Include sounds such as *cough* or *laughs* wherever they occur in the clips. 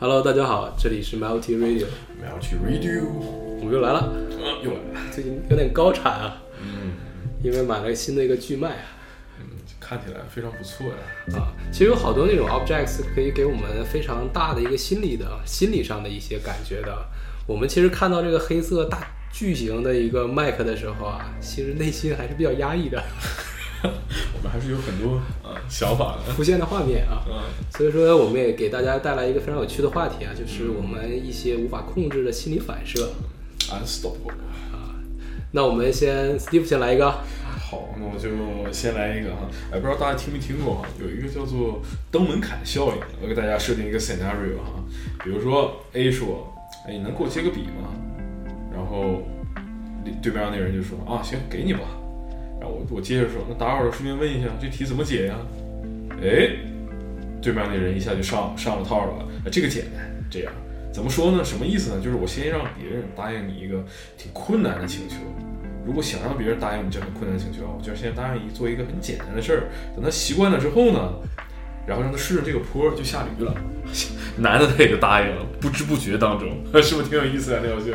Hello，大家好，这里是 Multi Radio，Multi radio，我们又来了，啊，又来了，最近有点高产啊，嗯因为买了新的一个巨麦啊。嗯，看起来非常不错呀。啊，其实有好多那种 objects 可以给我们非常大的一个心理的、心理上的一些感觉的。我们其实看到这个黑色大巨型的一个麦克的时候啊，其实内心还是比较压抑的，我们还是有很多呃想法的。浮现的画面啊。嗯所以说，我们也给大家带来一个非常有趣的话题啊，就是我们一些无法控制的心理反射。，unstoppable。那我们先 Steve 先来一个，好，那我就先来一个哈，哎，不知道大家听没听过哈，有一个叫做登门槛效应，我给大家设定一个 scenario 哈，比如说 A 说，哎，你能给我借个笔吗？然后对面那人就说，啊，行，给你吧。我接着说，那打扰了，顺便问一下，这题怎么解呀？哎，对面那人一下就上上了套了，啊，这个简单，这样怎么说呢？什么意思呢？就是我先让别人答应你一个挺困难的请求，如果想让别人答应你这很困难请求啊，我就先答应你做一个很简单的事儿，等他习惯了之后呢，然后让他顺着这个坡就下驴了，*laughs* 男的他也就答应了，不知不觉当中，*laughs* 是不是挺有意思啊？廖兄，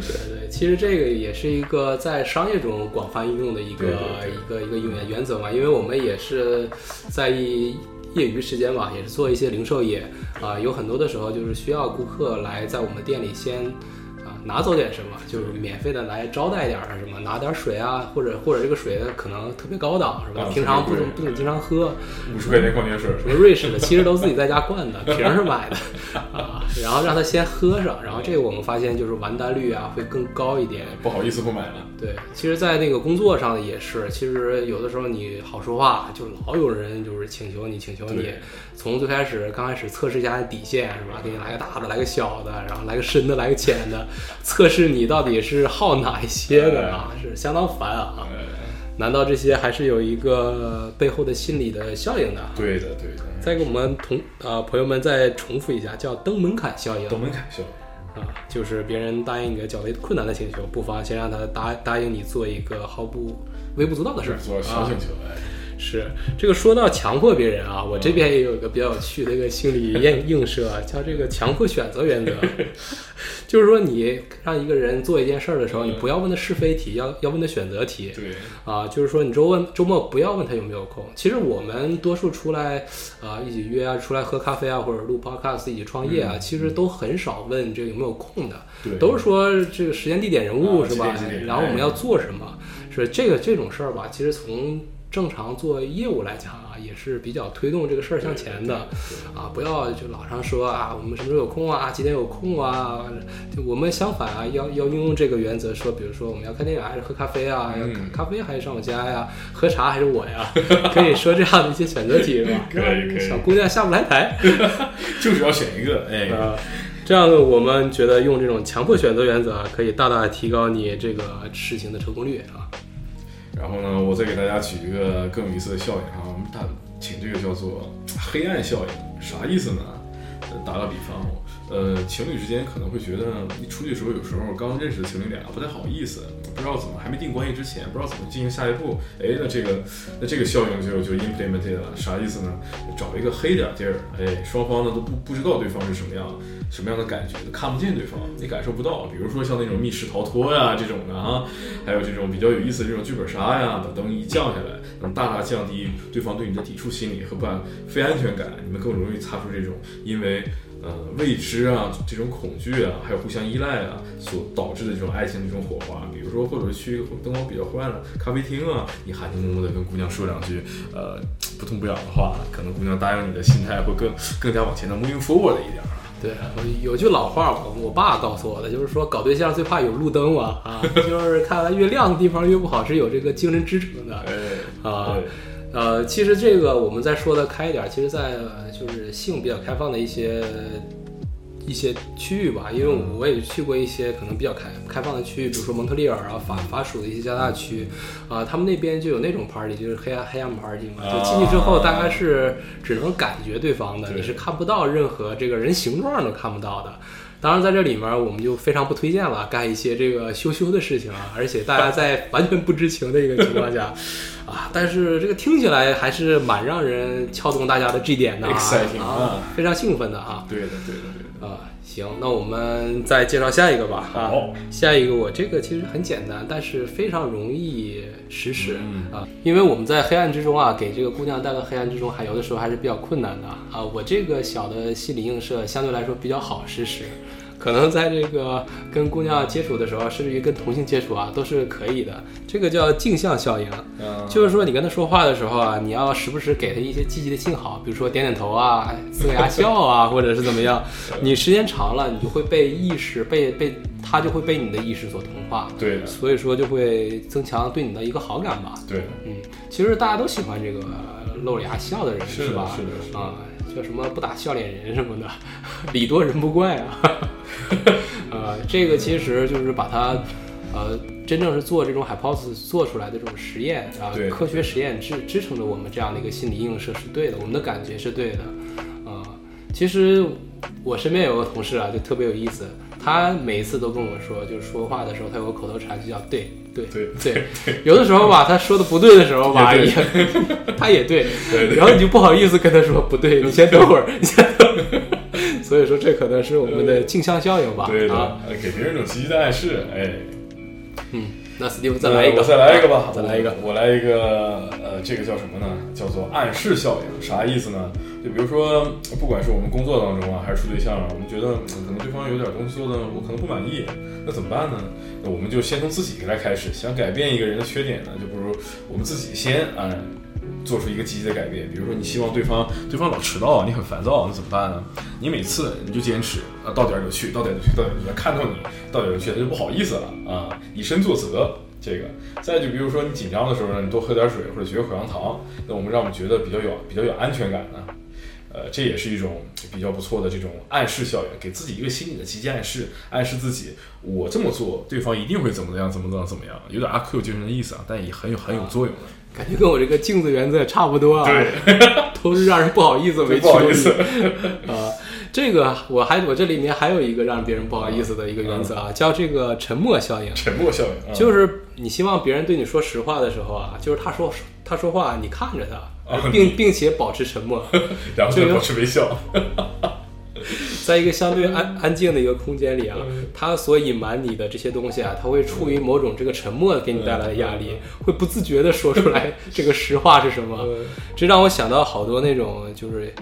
对对，其实这个也是一个在商业中广泛应用的一个一个一个原原则嘛，因为我们也是在意业余时间吧，也是做一些零售业啊、有很多的时候就是需要顾客来在我们店里先啊、拿走点什么，就是免费的来招待点儿什么，拿点儿水啊，或者或者这个水可能特别高档是吧？啊平常不怎不怎么经常喝，五十块钱矿泉水，什么瑞士的，其实都自己在家灌的，瓶儿是买的啊，然后让他先喝上，然后这个我们发现就是完单率啊会更高一点。不好意思不买了。对，其实，在那个工作上也是，其实有的时候你好说话，就老有人就是请求你，请求你，从最开始刚开始测试一下底线是吧？给你来个大的，来个小的，然后来个深的，来个浅的，测试你到底是好哪一些的啊，是相当烦啊。呃，难道这些还是有一个背后的心理的效应的？对的对的，再给我们同呃、朋友们再重复一下，叫登门槛效应登门槛效应。啊，就是别人答应一个较为困难的请求，不妨先让他答答应你做一个毫不微不足道的事儿。做小啊请求，哎，是这个说到强迫别人啊，我这边也有一个比较有趣的一个心理映 *laughs* 映射啊，叫这个强迫选择原则。*laughs* 就是说，你让一个人做一件事儿的时候，你不要问他是非题，要要问他选择题。对，啊，就是说你周问周末不要问他有没有空。其实我们多数出来啊、一起约啊，出来喝咖啡啊，或者录 podcast 一起创业啊，其实都很少问这个有没有空的，对都是说这个时间、地点、人物、啊是吧然后我们要做什么？是这个这种事儿吧？其实从正常做业务来讲啊，也是比较推动这个事儿向前的。啊，不要就老上说啊，我们什么时候有空啊，几点有空啊？就我们相反啊，要要运用这个原则说，比如说我们要看电影还是喝咖啡啊？要嗯咖啡还是上我家呀？*laughs* 喝茶还是我呀？*laughs* 可以说这样的一些选择题是吧？*laughs* 可以可以小姑娘下不来台。就是要选一个，哎，啊，这样呢，我们觉得用这种强迫选择原则啊，可以大大提高你这个事情的成功率啊。然后呢，我再给大家举一个更有意思的效应啊，我们打请这个叫做黑暗效应，啥意思呢？打个比方，呃，情侣之间可能会觉得，一出去的时候，有时候刚认识的情侣俩不太好意思，不知道怎么还没定关系之前，不知道怎么进行下一步。哎，那这个那这个效应就就 implemented 了，啥意思呢？找一个黑点地儿，哎，双方呢都不不知道对方是什么样，什么样的感觉，看不见对方，你感受不到。比如说像那种密室逃脱呀这种的啊，还有这种比较有意思的这种剧本杀呀，把灯一降下来，能大大降低对方对你的抵触心理和不安非安全感，你们更容易擦出这种因为呃未知啊这种恐惧啊，还有互相依赖啊所导致的这种爱情的这种火花。比如说，或者是去灯光比较昏暗的咖啡厅啊，你含情脉脉的跟姑娘说两句呃不痛不痒的话，可能姑娘答应你的心态会更更加往前的 moving forward 一点啊。对，有句老话，我我爸告诉我的，就是说搞对象最怕有路灯嘛，啊，*laughs* 就是看来越亮的地方越不好，是有这个精神支撑的。哎啊对 *laughs* 呃，其实这个我们再说的开一点，其实在，呃就是性比较开放的一些一些区域吧，因为我也去过一些可能比较开开放的区域，比如说蒙特利尔啊、法法属的一些加拿大区，啊、他们那边就有那种 party，就是黑暗黑暗 party 嘛，就进去之后大概是只能感觉对方的，对你是看不到任何这个人形状都看不到的。当然，在这里面我们就非常不推荐了，干一些这个羞羞的事情啊，而且大家在完全不知情的一个情况下，啊，但是这个听起来还是蛮让人撬动大家的 G 点的啊 Exciting 啊啊，非常兴奋的啊。对的，对的，对的。啊，行，那我们再介绍下一个吧。啊好，下一个我这个其实很简单，但是非常容易实施、嗯啊，因为我们在黑暗之中啊，给这个姑娘带到黑暗之中，还有的时候还是比较困难的啊。我这个小的心理映射相对来说比较好实施。可能在这个跟姑娘接触的时候，甚至于跟同性接触啊，都是可以的。这个叫镜像效应，嗯，就是说你跟他说话的时候啊，你要时不时给他一些积极的信号，比如说点点头啊、呲个牙笑啊，*laughs* 或者是怎么样。你时间长了，你就会被意识被被他就会被你的意识所同化，对的，所以说就会增强对你的一个好感吧。对，嗯，其实大家都喜欢这个露着牙笑的人，是的吧？是的是的啊，叫什么不打笑脸人什么的，礼多人不怪啊。*laughs* 呃，这个其实就是把它，呃，真正是做这种 hypothesis 做出来的这种实验啊对，科学实验支支撑着我们这样的一个心理映射是对的，我们的感觉是对的。啊、其实我身边有个同事啊，就特别有意思，他每一次都跟我说，就是说话的时候，他有个口头禅，就叫对对对对。有的时候吧，他说的不对的时候吧，也也 *laughs* 他也对，对对然后你就不好意思跟他说不对，你先等会儿，*laughs* 你先等会儿。所以说，这可能是我们的镜像效应吧？对的啊，，给别人一种积极的暗示，哎，嗯，那 Steve 再来一个，我再来一个吧，再来一个。我，我来一个，呃，这个叫什么呢？叫做暗示效应，啥意思呢？就比如说，不管是我们工作当中啊，还是处对象啊，我们觉得、嗯可能对方有点东西做的我可能不满意，那怎么办呢？那我们就先从自己来开始，想改变一个人的缺点呢，就不如我们自己先啊。做出一个积极的改变，比如说你希望对方对方老迟到，你很烦躁，那怎么办呢？你每次你就坚持啊，到点就去，到点就去，到点就去，看到你到点就去，他就不好意思了啊，以身作则。这个，再就比如说你紧张的时候呢，你多喝点水或者嚼口香糖，那我们让我们觉得比较有比较有安全感呢。呃，这也是一种比较不错的这种暗示效应，给自己一个心理的积极暗示，暗示自己我这么做，对方一定会怎么怎样，怎么怎么怎么样，有点阿 Q 精神的意思啊，但也很有很有作用的。感觉跟我这个镜子原则也差不多啊。对，*laughs* 都是让人不好意思为不好意思 *laughs* 啊。这个我还我这里面还有一个让别人不好意思的一个原则啊，叫这个沉默效应。沉默效应，啊就是你希望别人对你说实话的时候啊，就是他说他说话，你看着他，啊并并且保持沉默，*laughs* 然后这个保持微笑。在一个相对安安静的一个空间里啊，他所隐瞒你的这些东西啊，他会出于某种这个沉默给你带来的压力，会不自觉的说出来 *laughs* 这个实话是什么。这让我想到好多那种就是，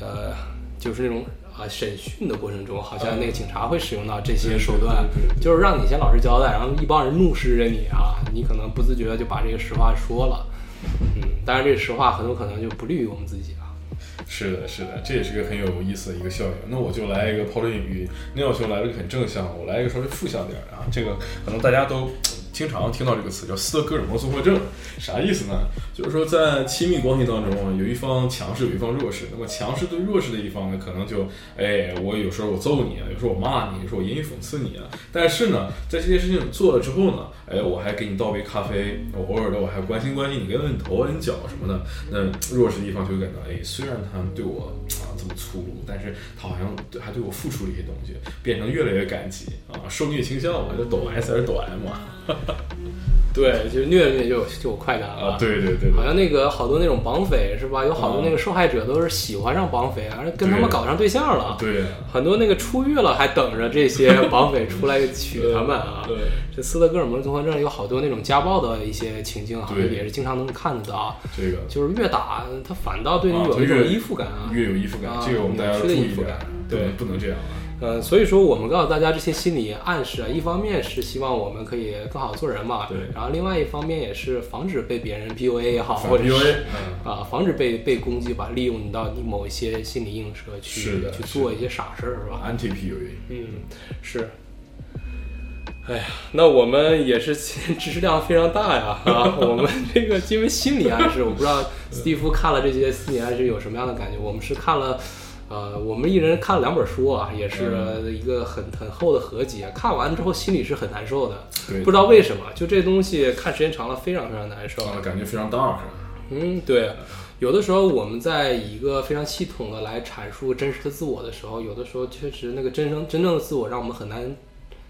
呃，就是那种啊审讯的过程中，好像那个警察会使用到这些手段，就是让你先老实交代，然后一帮人怒视着你啊，你可能不自觉的就把这个实话说了。嗯，当然这个实话很有可能就不利于我们自己啊。是的，是的，这也是个很有意思的一个效应。那我就来一个抛砖引玉，那要求来了个很正向，我来一个稍微负向点儿啊。这个可能大家都经常听到这个词，叫斯德哥尔摩综合症，啥意思呢？就是说在亲密关系当中啊，有一方强势，有一方弱势。那么强势对弱势的一方呢，可能就哎，我有时候我揍你啊，有时候我骂你，有时候我言语讽刺你啊。但是呢，在这件事情做了之后呢，哎，我还给你倒杯咖啡，我偶尔的我还关心关心你，给问你头、问你脚什么的。那弱势的一方就会感到，哎，虽然他们对我这么粗鲁，但是他好像还对我付出了一些东西，变成越来越感激啊，受虐倾向嘛，就抖 S 还是抖 M 啊？*laughs* 对，就是虐着虐就有就有快感了。啊，对对对对，好像那个好多那种绑匪是吧？有好多那个受害者都是喜欢上绑匪，而跟他们搞上对象了。对呀，很多那个出狱了还等着这些绑匪出来娶他们啊。*laughs* 对这斯德哥尔摩综合症有好多那种家暴的一些情境，好像也是经常能看得到。这个就是越打他反倒对你啊有一种依附感啊。越有依附感，啊这个我们大家要注意点扭曲的依附感，对不能不能这样啊。呃，所以说我们告诉大家这些心理暗示啊，一方面是希望我们可以更好做人嘛，对然后另外一方面也是防止被别人 PUA 也好，或者啊，防止被被攻击吧，利用你到你某一些心理映射去去做一些傻事儿，是吧？，anti PUA，嗯，是。哎呀，那我们也是知识量非常大呀啊！我们这个因为心理暗示，我不知道斯蒂夫看了这些心理暗示有什么样的感觉。我们是看了，呃，我们一人看了两本书啊，也是一个很很厚的合集。看完之后心里是很难受的，对，不知道为什么，就这东西看时间长了非常非常难受。啊，感觉非常 dark，嗯，对，有的时候我们在以一个非常系统的来阐述真实的自我的时候，有的时候确实那个真正真正的自我让我们很难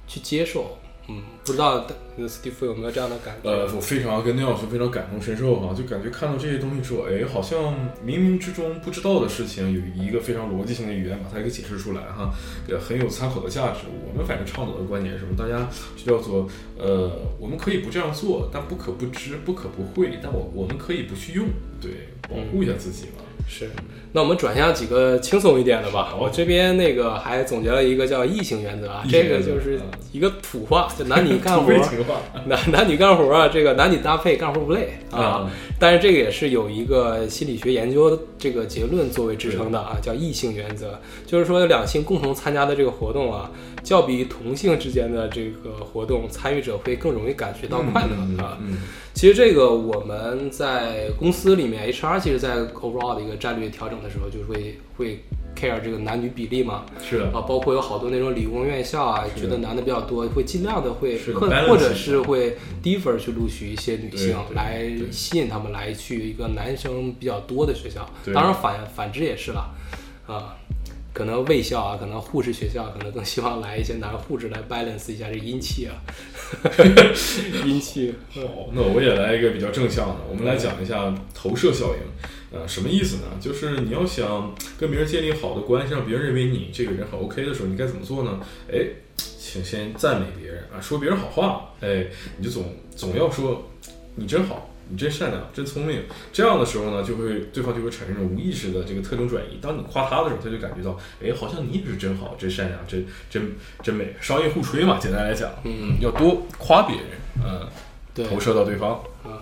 去接受。嗯，不知道那史蒂夫有没有这样的感觉？呃，我非常跟那老师非常感同身受哈，就感觉看到这些东西之后，哎，好像冥冥之中不知道的事情，有一个非常逻辑性的语言把它给解释出来哈，也很有参考的价值。我们反正倡导的观点是什么？大家就叫做呃，我们可以不这样做，但不可不知，不可不会，但我我们可以不去用，对，保护一下自己嘛。是，那我们转向几个轻松一点的吧。我这边那个还总结了一个叫异性原则啊，这个就是一个土话，就男女干活，*laughs* 男 *laughs* 男女干活啊，这个男女搭配干活不累啊。但是这个也是有一个心理学研究这个结论作为支撑的啊，叫异性原则，就是说两性共同参加的这个活动啊，较比同性之间的这个活动，参与者会更容易感觉到快乐啊。其实这个我们在公司里面，HR 其实，在 overall 的一个战略调整的时候，就会会 care 这个男女比例嘛。是的啊，包括有好多那种理工院校啊，觉得男的比较多，会尽量的会或或者是会 defer 去录取一些女性，来吸引他们来去一个男生比较多的学校。当然反反之也是了啊。可能卫校啊，可能护士学校可能更希望来一些男护士来 balance 一下这阴气啊，*laughs* 阴气。好，那我也来一个比较正向的，我们来讲一下投射效应。呃，什么意思呢？就是你要想跟别人建立好的关系，让别人认为你这个人很 OK 的时候，你该怎么做呢？哎，请先赞美别人啊，说别人好话。哎，你就总总要说你真好。你真善良，真聪明。这样的时候呢，就会对方就会产生一种无意识的这个特征转移。当你夸他的时候，他就感觉到，哎，好像你也是真好、真善良、真真真美。商业互吹嘛，简单来讲，嗯，要多夸别人，嗯，对，投射到对方。啊，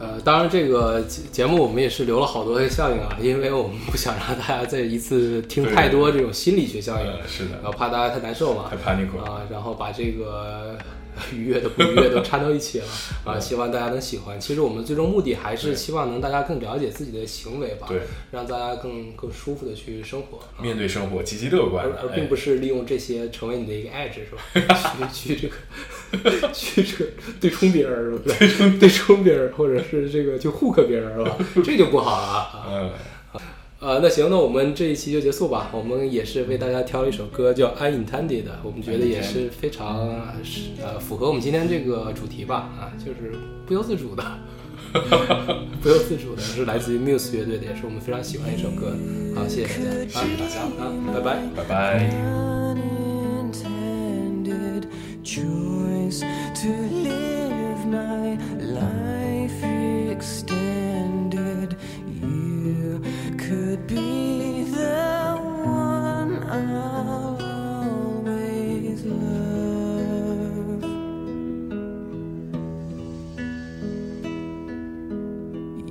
呃，当然这个节目我们也是留了好多效应啊，因为我们不想让大家再一次听太多这种心理学效应，是的，然后怕大家太难受嘛，太 panic 啊，然后把这个。*laughs* 愉悦的不愉悦都掺到一起了 *laughs* 啊！希望大家能喜欢。其实我们最终目的还是希望能大家更了解自己的行为吧，对，让大家更更舒服的去生活，面对生活积极乐观，而并不是利用这些成为你的一个 edge 是吧？去去这个 *laughs* 去对冲别人是吧？对冲对冲别人，或者是这个就 hook 别人是吧？*laughs* 这就不好了、啊。嗯。呃，那行，那我们这一期就结束吧。我们也是为大家挑了一首歌，叫《Unintended》，我们觉得也是非常是呃符合我们今天这个主题吧。啊，就是不由自主的，*laughs* 不由自主的是来自于 Muse 乐队的，也是我们非常喜欢一首歌。好，谢谢大家，谢谢大家啊，拜拜，拜拜。place to live my life extended. You could be the one I'll always love.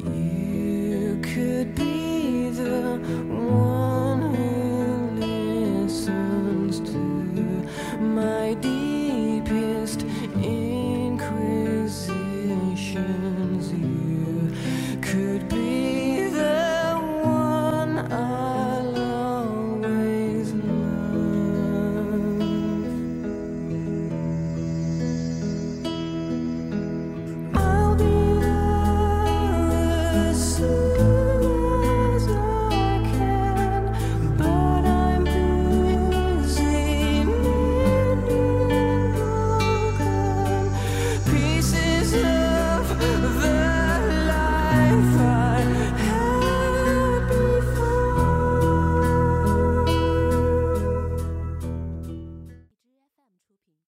You could be the